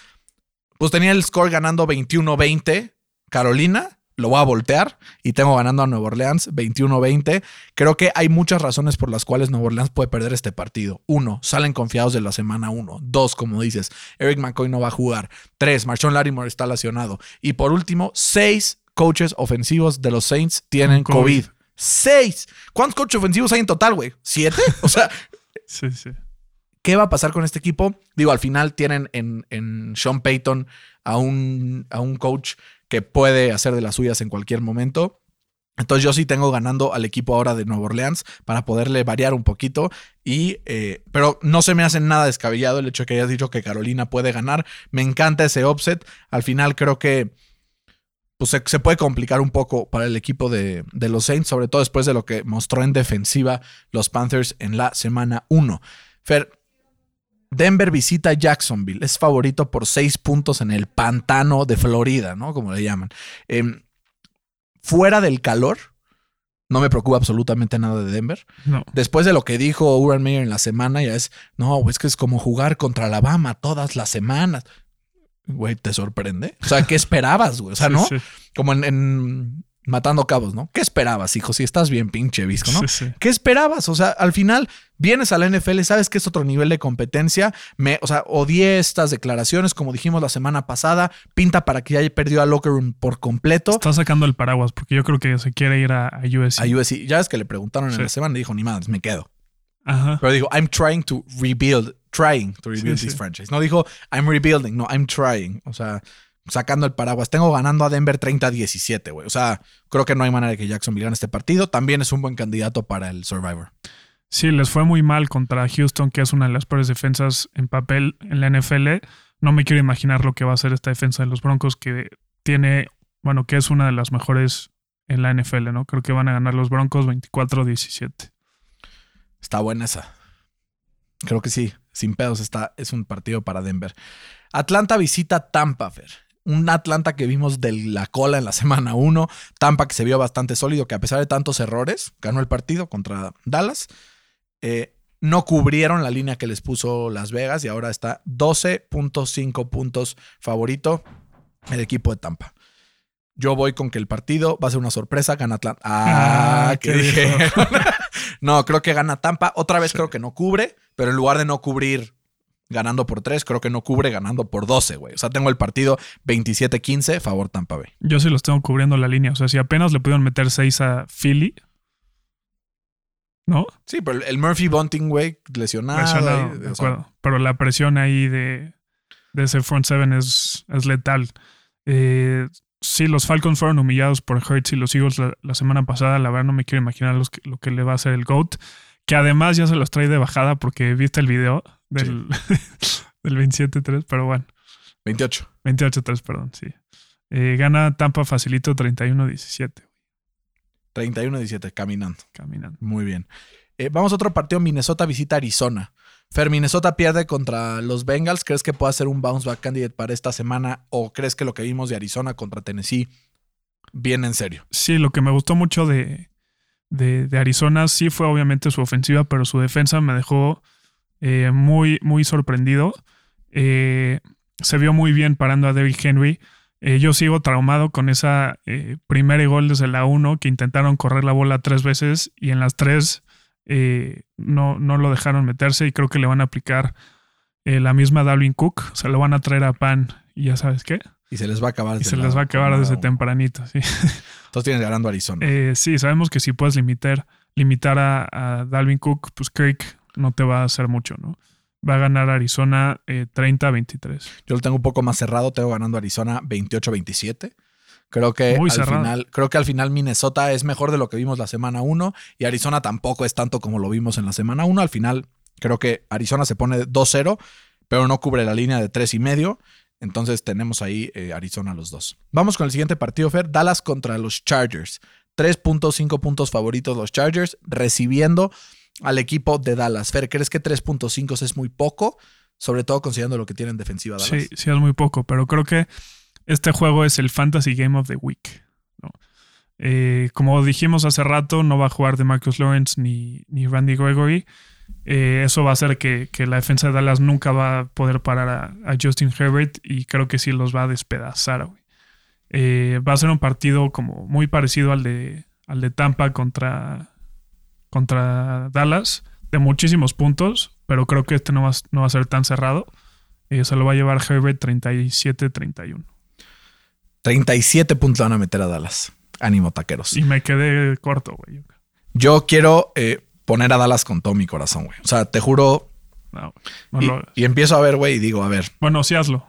pues tenía el score ganando 21-20 Carolina lo voy a voltear y tengo ganando a Nueva Orleans 21-20. Creo que hay muchas razones por las cuales Nueva Orleans puede perder este partido. Uno, salen confiados de la semana uno. Dos, como dices, Eric McCoy no va a jugar. Tres, Marshawn Larimore está lesionado. Y por último, seis coaches ofensivos de los Saints tienen COVID. Seis. ¿Cuántos coaches ofensivos hay en total, güey? ¿Siete? O sea. sí, sí. ¿Qué va a pasar con este equipo? Digo, al final tienen en, en Sean Payton a un, a un coach que puede hacer de las suyas en cualquier momento. Entonces yo sí tengo ganando al equipo ahora de Nueva Orleans para poderle variar un poquito. Y, eh, pero no se me hace nada descabellado el hecho de que hayas dicho que Carolina puede ganar. Me encanta ese offset. Al final creo que pues, se, puede complicar un poco para el equipo de, de, los Saints, sobre todo después de lo que mostró en defensiva los Panthers en la semana 1. Fer, Denver visita Jacksonville. Es favorito por seis puntos en el pantano de Florida, ¿no? Como le llaman. Em, fuera del calor, no me preocupa absolutamente nada de Denver. No. Después de lo que dijo Urban Meyer en la semana, ya es, no, es que es como jugar contra Alabama todas las semanas. Güey, ¿te sorprende? O sea, ¿qué esperabas, güey? O sea, ¿no? Como en matando cabos, ¿no? ¿Qué esperabas, hijo? Si estás bien pinche visco, ¿no? Sí, sí. ¿Qué esperabas? O sea, al final vienes a la NFL, sabes que es otro nivel de competencia. Me, o sea, odié estas declaraciones, como dijimos la semana pasada, pinta para que ya perdió a Locker Room por completo. Está sacando el paraguas porque yo creo que se quiere ir a, a USC. A USC. Ya ves que le preguntaron en la semana y dijo, ni más, me quedo. Ajá. Pero dijo, I'm trying to rebuild, trying to rebuild this franchise. No dijo, I'm rebuilding, no, I'm trying. O sea, sacando el paraguas. Tengo ganando a Denver 30-17, güey. O sea, creo que no hay manera de que Jacksonville gane este partido. También es un buen candidato para el Survivor. Sí, les fue muy mal contra Houston, que es una de las peores defensas en papel en la NFL. No me quiero imaginar lo que va a hacer esta defensa de los Broncos, que tiene, bueno, que es una de las mejores en la NFL, ¿no? Creo que van a ganar los Broncos 24-17. Está buena esa. Creo que sí, sin pedos, está, es un partido para Denver. Atlanta visita Tampa, Fer. Un Atlanta que vimos de la cola en la semana 1. Tampa que se vio bastante sólido, que a pesar de tantos errores, ganó el partido contra Dallas. Eh, no cubrieron la línea que les puso Las Vegas y ahora está 12.5 puntos favorito el equipo de Tampa. Yo voy con que el partido va a ser una sorpresa, gana Atlanta. Ah, Ah, ¿qué ¿qué dije? no, creo que gana Tampa. Otra vez creo que no cubre, pero en lugar de no cubrir ganando por 3, creo que no cubre ganando por 12, güey. O sea, tengo el partido 27-15, favor Tampa Bay. Yo sí los tengo cubriendo la línea. O sea, si apenas le pudieron meter 6 a Philly, ¿no? Sí, pero el Murphy Bunting, güey, lesionado. Lesionado, y- de o sea, acuerdo. Pero la presión ahí de, de ese front seven es, es letal. Eh, sí, los Falcons fueron humillados por Hurts y los Eagles la, la semana pasada. La verdad no me quiero imaginar los que- lo que le va a hacer el GOAT. Que además ya se los trae de bajada porque viste el video del, del 27-3, pero bueno, 28. 28-3, perdón, sí. Eh, gana Tampa facilito 31-17, 31-17, caminando. caminando. Muy bien. Eh, vamos a otro partido. Minnesota visita Arizona. Fer, Minnesota pierde contra los Bengals. ¿Crees que pueda ser un bounce back candidate para esta semana? ¿O crees que lo que vimos de Arizona contra Tennessee viene en serio? Sí, lo que me gustó mucho de, de, de Arizona sí fue obviamente su ofensiva, pero su defensa me dejó eh, muy, muy sorprendido. Eh, se vio muy bien parando a Derrick Henry. Eh, yo sigo traumado con esa eh, primera gol desde la 1 que intentaron correr la bola tres veces y en las tres eh, no, no lo dejaron meterse y creo que le van a aplicar la misma Dalvin Cook. Se lo van a traer a Pan y ya sabes qué. Y se les va a acabar. Y se les va a acabar desde tempranito. Sí. Entonces tienes ganando Arizona. Eh, sí, sabemos que si puedes limitar, limitar a, a Dalvin Cook, pues Kirk no te va a hacer mucho, ¿no? Va a ganar Arizona eh, 30-23. Yo lo tengo un poco más cerrado. Tengo ganando Arizona 28-27. Creo que, Muy al cerrado. final, creo que al final Minnesota es mejor de lo que vimos la semana 1 y Arizona tampoco es tanto como lo vimos en la semana 1. Al final, creo que Arizona se pone 2-0, pero no cubre la línea de 3 y medio. Entonces tenemos ahí eh, Arizona los dos. Vamos con el siguiente partido, Fer. Dallas contra los Chargers. 3.5 puntos favoritos los Chargers, recibiendo al equipo de Dallas. Fer, ¿crees que 3.5 es muy poco? Sobre todo considerando lo que tienen defensiva Dallas. Sí, sí es muy poco, pero creo que este juego es el Fantasy Game of the Week. ¿no? Eh, como dijimos hace rato, no va a jugar de Marcus Lawrence ni, ni Randy Gregory. Eh, eso va a hacer que, que la defensa de Dallas nunca va a poder parar a, a Justin Herbert y creo que sí los va a despedazar. güey. Eh, va a ser un partido como muy parecido al de, al de Tampa contra, contra Dallas, de muchísimos puntos, pero creo que este no va, a- no va a ser tan cerrado. Eh, se lo va a llevar Herbert 37-31. 37 puntos van a meter a Dallas. Ánimo, taqueros. Y me quedé corto, güey. Yo quiero eh, poner a Dallas con todo mi corazón, güey. O sea, te juro. No, no y, lo y empiezo a ver, güey, y digo, a ver, Bueno, sí hazlo.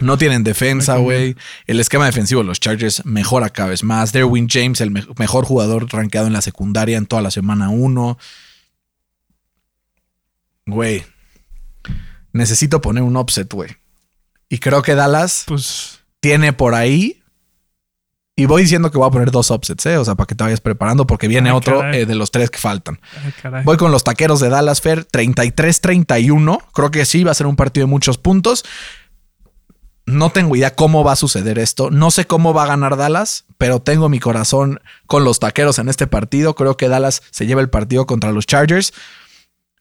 No tienen defensa, güey. El esquema defensivo de los Chargers mejora cada vez más. Derwin James, el me- mejor jugador rankeado en la secundaria en toda la semana 1. Güey, necesito poner un offset, güey. Y creo que Dallas Pues tiene por ahí. Y voy diciendo que voy a poner dos offsets, ¿eh? O sea, para que te vayas preparando, porque viene Ay, otro eh, de los tres que faltan. ay. Voy con los taqueros de Dallas Fair, 33-31. Creo que sí, va a ser un partido de muchos puntos. No tengo idea cómo va a suceder esto. No sé cómo va a ganar Dallas, pero tengo mi corazón con los taqueros en este partido. Creo que Dallas se lleva el partido contra los Chargers.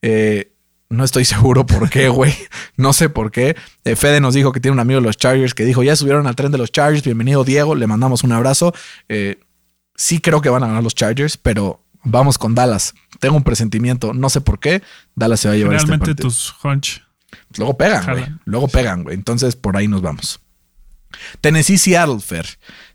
Eh, no estoy seguro por qué, güey. No sé por qué. Eh, Fede nos dijo que tiene un amigo de los Chargers que dijo, ya subieron al tren de los Chargers. Bienvenido, Diego. Le mandamos un abrazo. Eh, sí creo que van a ganar los Chargers, pero vamos con Dallas. Tengo un presentimiento, no sé por qué. Dallas se va a llevar este Realmente partido. tus hunch. Luego pegan, güey. Luego pegan, güey. Entonces por ahí nos vamos. Tennessee Seattle Fair.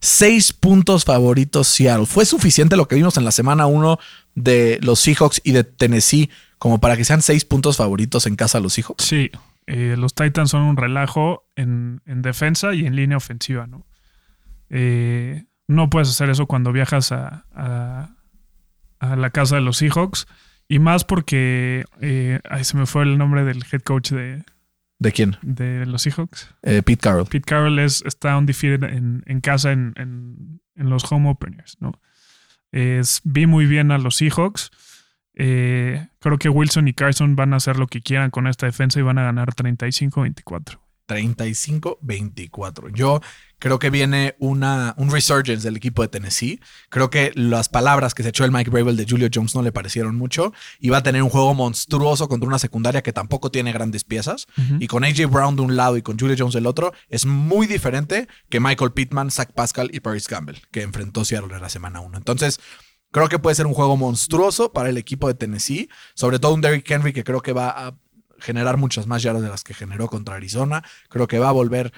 Seis puntos favoritos Seattle. ¿Fue suficiente lo que vimos en la semana 1 de los Seahawks y de Tennessee como para que sean seis puntos favoritos en casa de los Seahawks? Sí, eh, los Titans son un relajo en, en defensa y en línea ofensiva, ¿no? Eh, no puedes hacer eso cuando viajas a, a- a la casa de los Seahawks. Y más porque eh, ay, se me fue el nombre del head coach de, ¿De quién? de los Seahawks. Eh, Pete Carroll. Pete Carroll es, está undefeated en, en casa en, en- en los home openers, ¿no? Es, vi muy bien a los Seahawks. Eh, creo que Wilson y Carson van a hacer lo que quieran con esta defensa y van a ganar 35-24. 35-24. Yo creo que viene una, un resurgence del equipo de Tennessee. Creo que las palabras que se echó el Mike Bravel de Julio Jones no le parecieron mucho. Y va a tener un juego monstruoso contra una secundaria que tampoco tiene grandes piezas. Y con AJ Brown de un lado y con Julio Jones del otro, es muy diferente que Michael Pittman, Zach Pascal y Paris Campbell, que enfrentó Seattle en la semana 1. Entonces, creo que puede ser un juego monstruoso para el equipo de Tennessee. Sobre todo un Derrick Henry que creo que va a generar muchas más yardas de las que generó contra Arizona. Creo que va a volver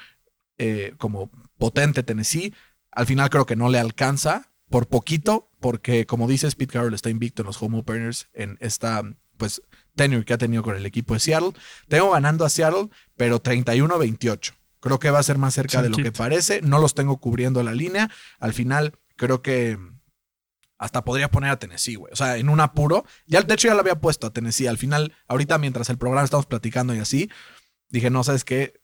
eh, como potente Tennessee. Al final creo que no le alcanza por poquito, porque como dices, Pete Carroll está invicto en los home openers en esta pues tenure que ha tenido con el equipo de Seattle. Tengo ganando a Seattle, pero 31-28. Creo que va a ser más cerca de lo que parece. No los tengo cubriendo la línea. Al final, creo que hasta podría poner a Tennessee, güey. O sea, en un apuro. Ya, de hecho, ya lo había puesto a Tennessee. Al final, ahorita mientras el programa estamos platicando y así, dije, no, ¿sabes qué?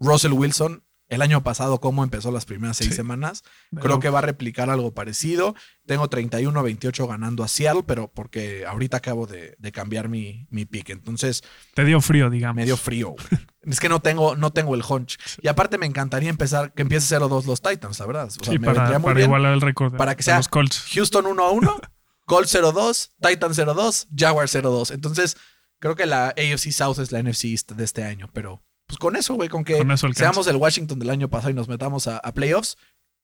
Russell Wilson, el año pasado, cómo empezó las primeras seis Sí. semanas, Pero creo que va a replicar algo parecido. Tengo 31-28 ganando a Seattle, pero porque ahorita acabo de, de cambiar mi, mi pick. Entonces, Te dio frío, digamos. medio frío. güey. es que no tengo, no tengo el hunch. Y aparte me encantaría empezar, que empiece 0-2 los Titans, la verdad. O sea, Sí, me para, para igualar el récord Para que sea- los Colts. Houston 1-1, Colts 0-2, Titans 0-2, Jaguars 0-2. Entonces, creo que la AFC South es la NFC East de este año, pero pues con eso, güey, con que Con seamos el Washington del año pasado y nos metamos a, a playoffs,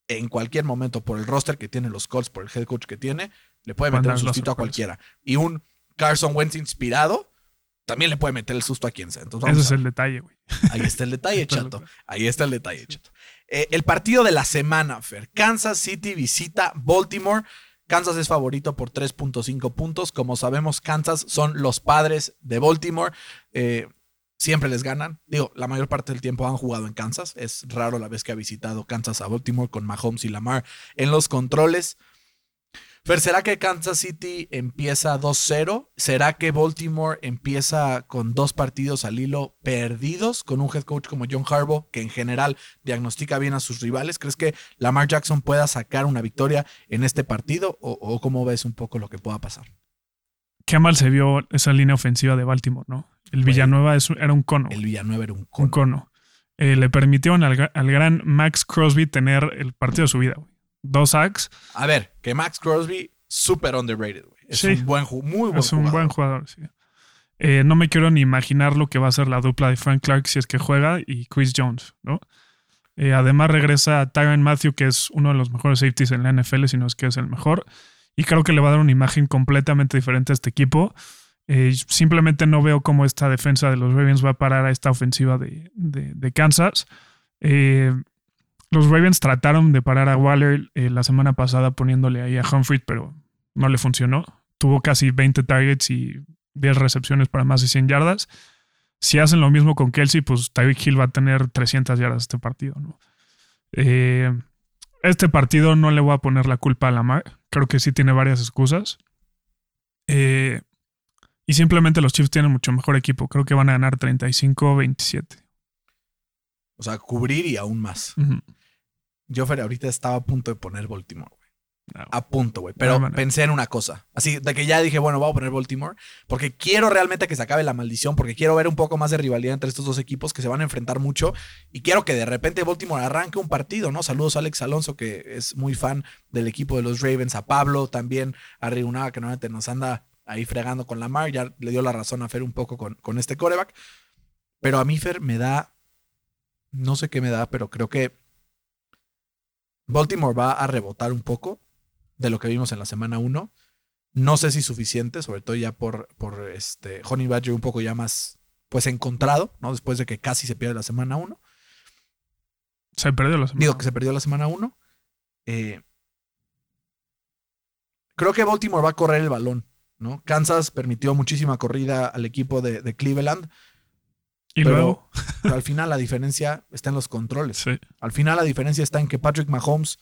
en cualquier momento, por el roster que tiene los Colts, por el head coach que tiene, le puede meter un sustito a cualquiera. Y un Carson Wentz inspirado también le puede meter el susto a quien sea. Entonces, Ese es el detalle, güey. Ahí está el detalle, chato. Ahí está el detalle, chato. Eh, el partido de la semana, Fer. Kansas City visita Baltimore. Kansas es favorito por 3.5 puntos. Como sabemos, Kansas son los padres de Baltimore. Eh, siempre les ganan. Digo, la mayor parte del tiempo han jugado en Kansas. Es raro la vez que ha visitado Kansas a Baltimore con Mahomes y Lamar en los controles. Fer, ¿será que Kansas City empieza 2-0? ¿Será que Baltimore empieza con dos partidos al hilo perdidos con un head coach como John Harbaugh, que en general diagnostica bien a sus rivales? ¿Crees que Lamar Jackson pueda sacar una victoria en este partido? ¿O, o cómo ves un poco lo que pueda pasar? Qué mal se vio esa línea ofensiva de Baltimore, ¿no? El Villanueva es- era un cono. El Villanueva era un un cono. cono. Eh, le permitieron al, gra- al gran Max Crosby tener el partido de su vida, güey. Dos sacks. A ver, que Max Crosby, súper underrated, güey. Es Sí. un buen muy buen es un buen jugador, sí. Eh, no me quiero ni imaginar lo que va a ser la dupla de Frank Clark si es que juega y Chris Jones, ¿no? Eh, además regresa Tyron Matthew, que es uno de los mejores safeties en la NFL, si no es que es el mejor. Y creo que le va a dar una imagen completamente diferente a este equipo. Eh, simplemente no veo cómo esta defensa de los Ravens va a parar a esta ofensiva de, de- Kansas. Eh, los Ravens trataron de parar a Waller eh, la semana pasada poniéndole ahí a Humphrey, pero no le funcionó. Tuvo casi 20 targets y 10 recepciones para más de 100 yardas. Si hacen lo mismo con Kelsey, pues Tyreek Hill va a tener 300 yardas este partido. ¿no? Este partido no le voy a poner la culpa a Lamar. Creo que sí tiene varias excusas. Eh, y simplemente los Chiefs tienen mucho mejor equipo. Creo que van a ganar 35-27. O sea, cubrir y aún más. Yo, Fer, ahorita estaba a punto de poner Baltimore, güey. No. A punto, güey. Pero pensé en una cosa. Así, de que ya dije, bueno, voy a poner Baltimore. Porque quiero realmente que se acabe la maldición. Porque quiero ver un poco más de rivalidad entre estos dos equipos que se van a enfrentar mucho. Y quiero que de repente Baltimore arranque un partido, ¿no? Saludos a Alex Alonso, que es muy fan del equipo de los Ravens. A Pablo también. A Riunaga, que normalmente nos anda ahí fregando con Lamar. Ya le dio la razón a Fer un poco con, con este coreback. Pero a mí, Fer, me da. No sé qué me da, pero creo que Baltimore va a rebotar un poco de lo que vimos en la semana 1. No sé si suficiente, sobre todo ya por, por este Honey Badger un poco ya más pues encontrado, ¿no? Después de que casi se pierde la semana 1. Se perdió la semana. Digo que se perdió la semana 1. Eh, creo que Baltimore va a correr el balón, ¿no? Kansas permitió muchísima corrida al equipo de, de Cleveland, y pero, luego, pero al final la diferencia está en los controles. sí. Al final la diferencia está en que Patrick Mahomes,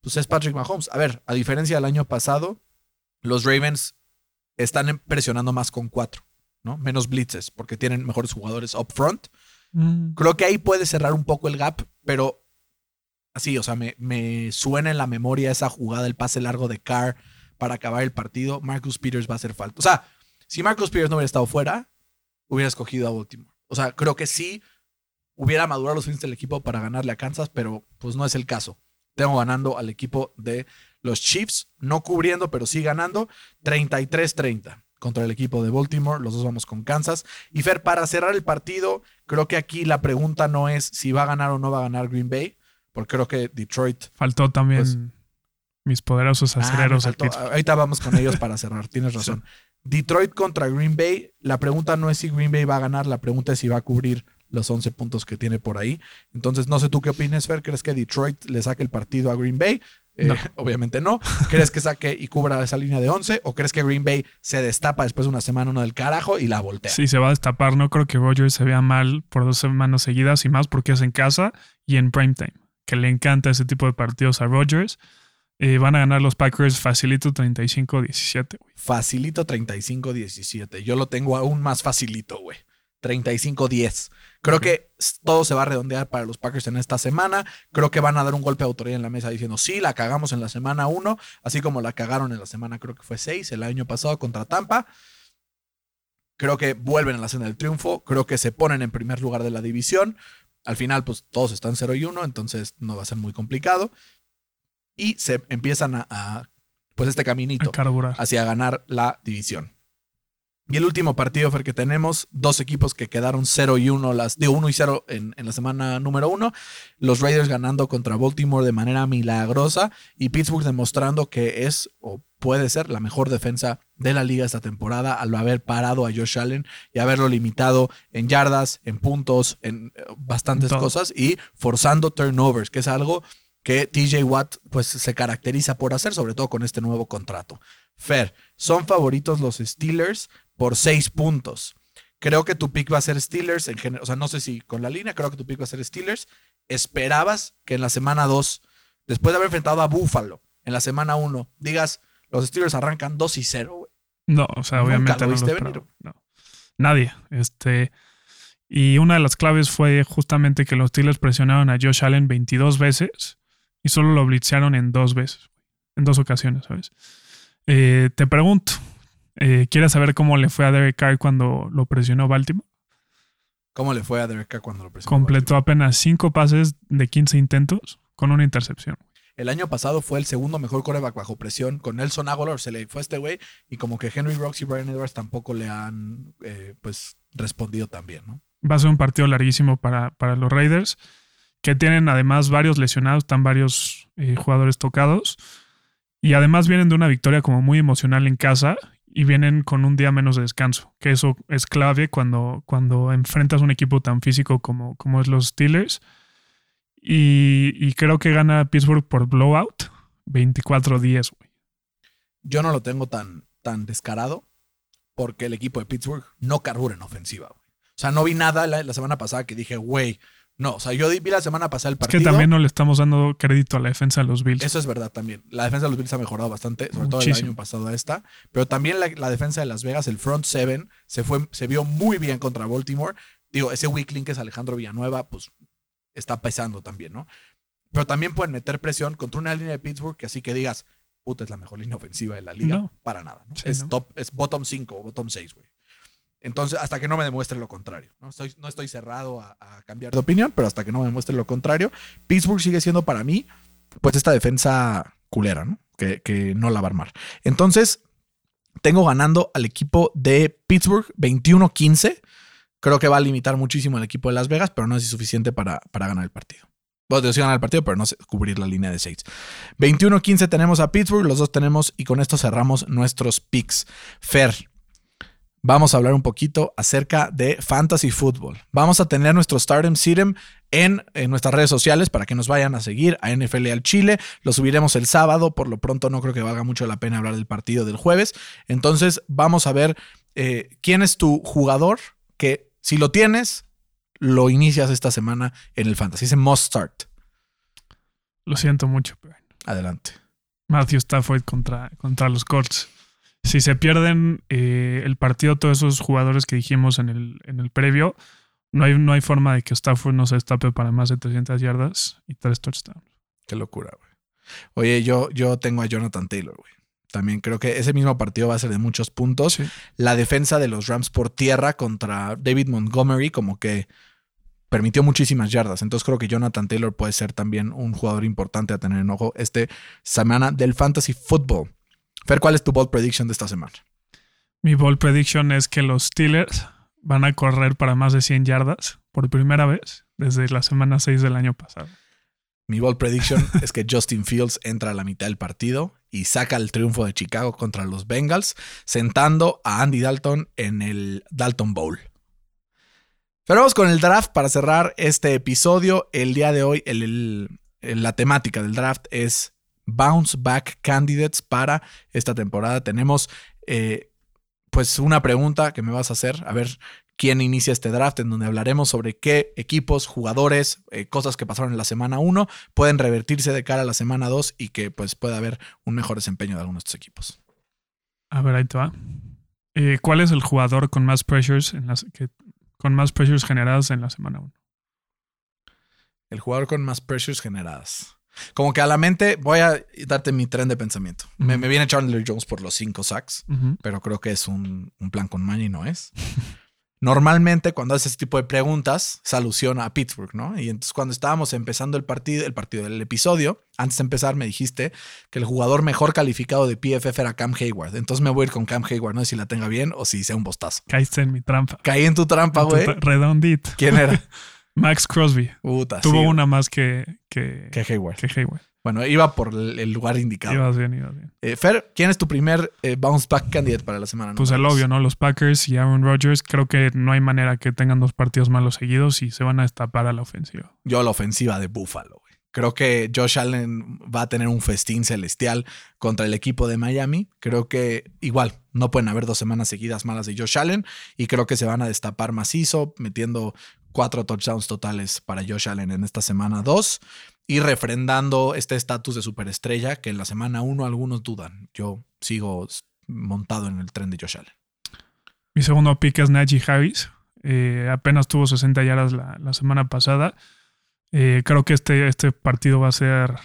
pues es Patrick Mahomes. A ver, a diferencia del año pasado, los Ravens están presionando más con cuatro, ¿no? Menos blitzes, porque tienen mejores jugadores up front. Mm, Creo que ahí puede cerrar un poco el gap, pero así, o sea, me, me suena en la memoria esa jugada, el pase largo de Carr para acabar el partido. Marcus Peters va a hacer falta. O sea, si Marcus Peters no hubiera estado fuera, hubiera escogido a Baltimore. O sea, creo que sí hubiera madurado los fines del equipo para ganarle a Kansas, pero pues no es el caso. Tengo ganando al equipo de los Chiefs, no cubriendo, pero sí ganando 33-30 contra el equipo de Baltimore. Los dos vamos con Kansas. Y Fer, para cerrar el partido, creo que aquí la pregunta no es si va a ganar o no va a ganar Green Bay, porque creo que Detroit. faltó también Pues- mis poderosos Ah, aceleros. Pittsburgh. Ahorita vamos con ellos para cerrar, tienes razón. Detroit contra Green Bay, la pregunta no es si Green Bay va a ganar, la pregunta es si va a cubrir los 11 puntos que tiene por ahí. Entonces, no sé tú qué opinas, Fer. ¿Crees que Detroit le saque el partido a Green Bay? Eh, No. Obviamente no. ¿Crees que saque y cubra esa línea de 11? ¿O crees que Green Bay se destapa después de una semana uno del carajo y la voltea? Sí, se va a destapar. No creo que Rogers se vea mal por dos semanas seguidas y más porque es en casa y en primetime, que le encanta ese tipo de partidos a Rogers. Eh, van a ganar los Packers facilito 35-17. güey. Facilito 35-17. Yo lo tengo aún más facilito, güey. 35-10. Creo que todo se va a redondear para los Packers en esta semana. Creo que van a dar un golpe de autoridad en la mesa diciendo, sí, la cagamos en la semana 1, así como la cagaron en la semana, creo que fue 6, el año pasado contra Tampa. Creo que vuelven a la cena del triunfo. Creo que se ponen en primer lugar de la división. Al final, pues todos están 0 y 1, entonces no va a ser muy complicado. Y se empiezan a, a, pues este caminito hacia ganar la división. Y el último partido, Fer, que tenemos, dos equipos que quedaron 0 y 1, las, de 1 y 0 en, en la semana número 1. Los Raiders ganando contra Baltimore de manera milagrosa y Pittsburgh demostrando que es o puede ser la mejor defensa de la liga esta temporada al haber parado a Josh Allen y haberlo limitado en yardas, en puntos, en eh, bastantes cosas y forzando turnovers, que es algo que TJ Watt pues se caracteriza por hacer, sobre todo con este nuevo contrato. Fer, son favoritos los Steelers por seis puntos. Creo que tu pick va a ser Steelers en general. O sea, no sé si con la línea, creo que tu pick va a ser Steelers. Esperabas que en la semana 2, después de haber enfrentado a Buffalo en la semana 1, digas, los Steelers arrancan 2 y 0, güey. No, o sea, obviamente no lo venir. No. Nadie. Este. Y una de las claves fue justamente que los Steelers presionaron a Josh Allen 22 veces y solo lo blitzearon en dos veces, en dos ocasiones, ¿sabes? Eh, te pregunto, eh, ¿quieres saber cómo le fue a Derek Carr cuando lo presionó Baltimore? ¿Cómo le fue a Derek Carr cuando lo presentó? Completó apenas cinco pases de 15 intentos con una intercepción. El año pasado fue el segundo mejor coreback bajo presión. Con Nelson Aguilar se le fue este güey. Y como que Henry Rocks y Brian Edwards tampoco le han eh, pues respondido también, ¿no? Va a ser un partido larguísimo para, para los Raiders, que tienen además varios lesionados, están varios eh, jugadores tocados. Y además vienen de una victoria como muy emocional en casa y vienen con un día menos de descanso, que eso es clave cuando, cuando enfrentas un equipo tan físico como, como es los Steelers. Y, creo que gana Pittsburgh por blowout 24-10, güey. Yo no lo tengo tan, tan descarado porque el equipo de Pittsburgh no carbura en ofensiva. O sea, no vi nada la, la semana pasada que dije, güey, no. O sea, yo vi la semana pasada el Es partido. que también no le estamos dando crédito a la defensa de los Bills. Eso es verdad también. La defensa de los Bills ha mejorado bastante, sobre todo el año pasado a esta. Pero también la, la defensa de Las Vegas, el front seven, se, fue, se vio muy bien contra Baltimore. Digo, ese weak link que es Alejandro Villanueva, pues está pesando también, ¿no? Pero también pueden meter presión contra una línea de Pittsburgh que así que digas, puta, es la mejor línea ofensiva de la liga. No. Para nada. ¿no? Sí, es, no. top, es bottom 5 o bottom 6, güey. Entonces, hasta que no me demuestre lo contrario. No estoy, no estoy cerrado a, cambiar de opinión, pero hasta que no me demuestre lo contrario, Pittsburgh sigue siendo para mí, pues, esta defensa culera, ¿no? Que, que no la va a armar. Entonces, tengo ganando al equipo de Pittsburgh 21-15. Creo que va a limitar muchísimo al equipo de Las Vegas, pero no es suficiente para, para ganar el partido. Bueno, sí ganar el partido, pero no sé, cubrir la línea de 6. 21-15 tenemos a Pittsburgh, los dos tenemos, y con esto cerramos nuestros picks. Fer, vamos a hablar un poquito acerca de fantasy fútbol. Vamos a tener nuestro Stardom Sitem en, en nuestras redes sociales para que nos vayan a seguir a NFL al Chile. Lo subiremos el sábado, por lo pronto no creo que valga mucho la pena hablar del partido del jueves. Entonces vamos a ver eh, quién es tu jugador que si lo tienes, lo inicias esta semana en el fantasy. Ese must start. Lo siento mucho, pero Adelante. Matthew Stafford contra, contra los Colts. Si se pierden eh, el partido, todos esos jugadores que dijimos en el, en el previo, no hay, no hay forma de que Stafford no se destape para más de 300 yardas y tres touchdowns. Qué locura, güey. Oye, yo, yo tengo a Jonathan Taylor, güey. También creo que ese mismo partido va a ser de muchos puntos. Sí. La defensa de los Rams por tierra contra David Montgomery como que permitió muchísimas yardas. Entonces creo que Jonathan Taylor puede ser también un jugador importante a tener en ojo este semana del Fantasy Football. Fer, ¿cuál es tu bold prediction de esta semana? Mi bold prediction es que los Steelers van a correr para más de 100 yardas por primera vez desde la semana 6 del año pasado. Mi bold prediction es que Justin Fields entra a la mitad del partido y saca el triunfo de Chicago contra los Bengals, sentando a Andy Dalton en el Dalton Bowl. Pero vamos con el draft para cerrar este episodio. El día de hoy, el- el- el- la temática del draft es bounce back candidates para esta temporada. Tenemos eh, pues una pregunta que me vas a hacer, a ver quién inicia este draft, en donde hablaremos sobre qué equipos, jugadores, eh, cosas que pasaron en la semana 1 pueden revertirse de cara a la semana 2 y que pues pueda haber un mejor desempeño de algunos de estos equipos. A ver, ahí te va. Eh, ¿Cuál es el jugador con más pressures en las que con más pressures generadas en la semana 1? El jugador con más pressures generadas. Como que a la mente voy a darte mi tren de pensamiento. me, me viene Chandler Jones por los 5 sacks, pero creo que es un, un plan con maña y no es. Normalmente cuando haces ese tipo de preguntas se alusiona a Pittsburgh, ¿no? Y entonces cuando estábamos empezando el partido, el partido del episodio, antes de empezar me dijiste que el jugador mejor calificado de PFF era Cam Hayward. Entonces me voy a ir con Cam Hayward, no sé si la tenga bien o si sea un bostazo. Caíste en mi trampa. Caí en tu trampa, güey. Redondito. ¿Quién era? Max Crosby. Puta, Tuvo sí, una más que, que, Que Hayward. que Hayward. Bueno, iba por el, lugar indicado. Ibas bien, ibas bien. Eh, Fer, ¿quién es tu primer eh, bounce back candidate para la semana? Pues el obvio, ¿no? Los Packers y Aaron Rodgers, creo que no hay manera que tengan dos partidos malos seguidos y se van a destapar a la ofensiva. Yo la ofensiva de Buffalo. güey. Creo que Josh Allen va a tener un festín celestial contra el equipo de Miami. Creo que igual no pueden haber dos semanas seguidas malas de Josh Allen y creo que se van a destapar macizo metiendo cuatro touchdowns totales para Josh Allen en esta semana 2 y refrendando este estatus de superestrella que en la semana 1 algunos dudan. Yo sigo montado en el tren de Josh Allen. Mi segundo pick es Najee Harris. Eh, apenas tuvo 60 yardas la, semana pasada. Eh, creo que este, este partido va a ser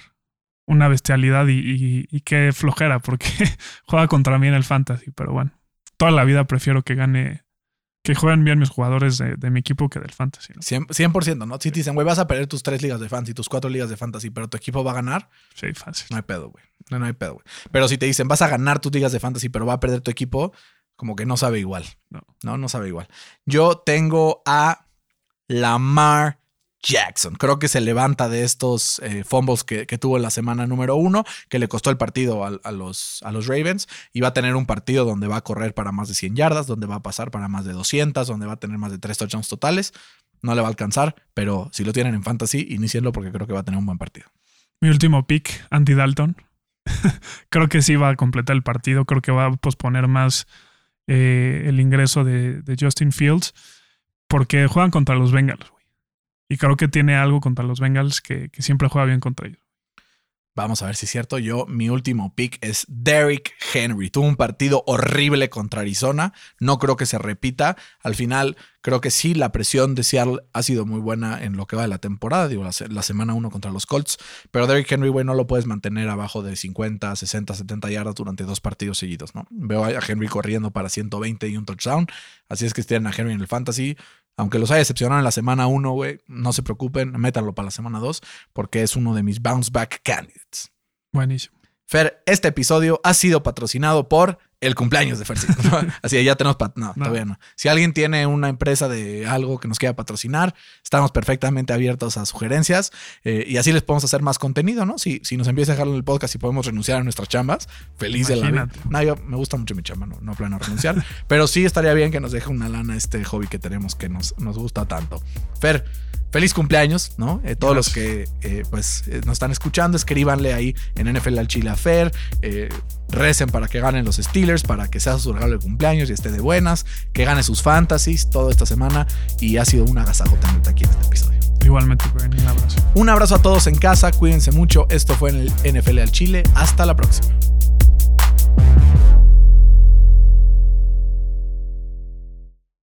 una bestialidad y qué flojera, porque juega contra mí en el fantasy. Pero bueno, toda la vida prefiero que gane, que jueguen bien mis jugadores de, de mi equipo que del fantasy. ¿no? 100%, 100%, ¿no? Si te dicen, güey, vas a perder tus tres ligas de fantasy, tus cuatro ligas de fantasy, pero tu equipo va a ganar, Sí, fácil. no hay pedo, güey. No, no hay pedo, güey. Pero si te dicen, vas a ganar tus ligas de fantasy, pero va a perder tu equipo, como que no sabe igual. No. No, no sabe igual. Yo tengo a Lamar Jackson. Creo que se levanta de estos eh, fumbles que, tuvo en la semana número uno, que le costó el partido a, los, a los Ravens. Y va a tener un partido donde va a correr para más de 100 yardas, donde va a pasar para más de 200, donde va a tener más de 3 touchdowns totales. No le va a alcanzar, pero si lo tienen en fantasy, inicienlo porque creo que va a tener un buen partido. Mi último pick, Andy Dalton. creo que sí va a completar el partido. Creo que va a posponer más eh, el ingreso de, de Justin Fields porque juegan contra los Bengals. Y creo que tiene algo contra los Bengals que, que siempre juega bien contra ellos. Vamos a ver si es cierto. Yo, mi último pick es Derrick Henry. Tuvo un partido horrible contra Arizona. No creo que se repita. Al final, creo que sí, la presión de Seattle ha sido muy buena en lo que va de la temporada. Digo, la, se- la semana 1 contra los Colts. Pero Derrick Henry, güey, no lo puedes mantener abajo de 50, 60, 70 yardas durante dos partidos seguidos, ¿no? Veo a Henry corriendo para 120 y un touchdown. Así es que si tienen a Henry en el fantasy. Aunque los haya decepcionado en la semana 1, güey, no se preocupen, métanlo para la semana 2 porque es uno de mis bounce back candidates. Buenísimo. Fer, este episodio ha sido patrocinado por el cumpleaños de Fercito. Así que ya tenemos... pat- no, No. todavía no. Si alguien tiene una empresa de algo que nos quiera patrocinar, estamos perfectamente abiertos a sugerencias eh, y así les podemos hacer más contenido, ¿no? Si, si nos empieza a dejar en el podcast y podemos renunciar a nuestras chambas, feliz de la vida. No, yo me gusta mucho mi chamba, no, no planeo renunciar, pero sí estaría bien que nos deje una lana este hobby que tenemos que nos, nos gusta tanto. Fer, feliz cumpleaños, ¿no? Eh, todos los que eh, pues eh, nos están escuchando, escríbanle ahí en NFL al Chile a Fer, recen para que ganen los Steelers, para que sea su regalo de cumpleaños y esté de buenas, que gane sus fantasies toda esta semana y ha sido un agasajo tenerte aquí en este episodio. Igualmente, un abrazo. Un abrazo a todos en casa, cuídense mucho, esto fue en el NFL al Chile, hasta la próxima.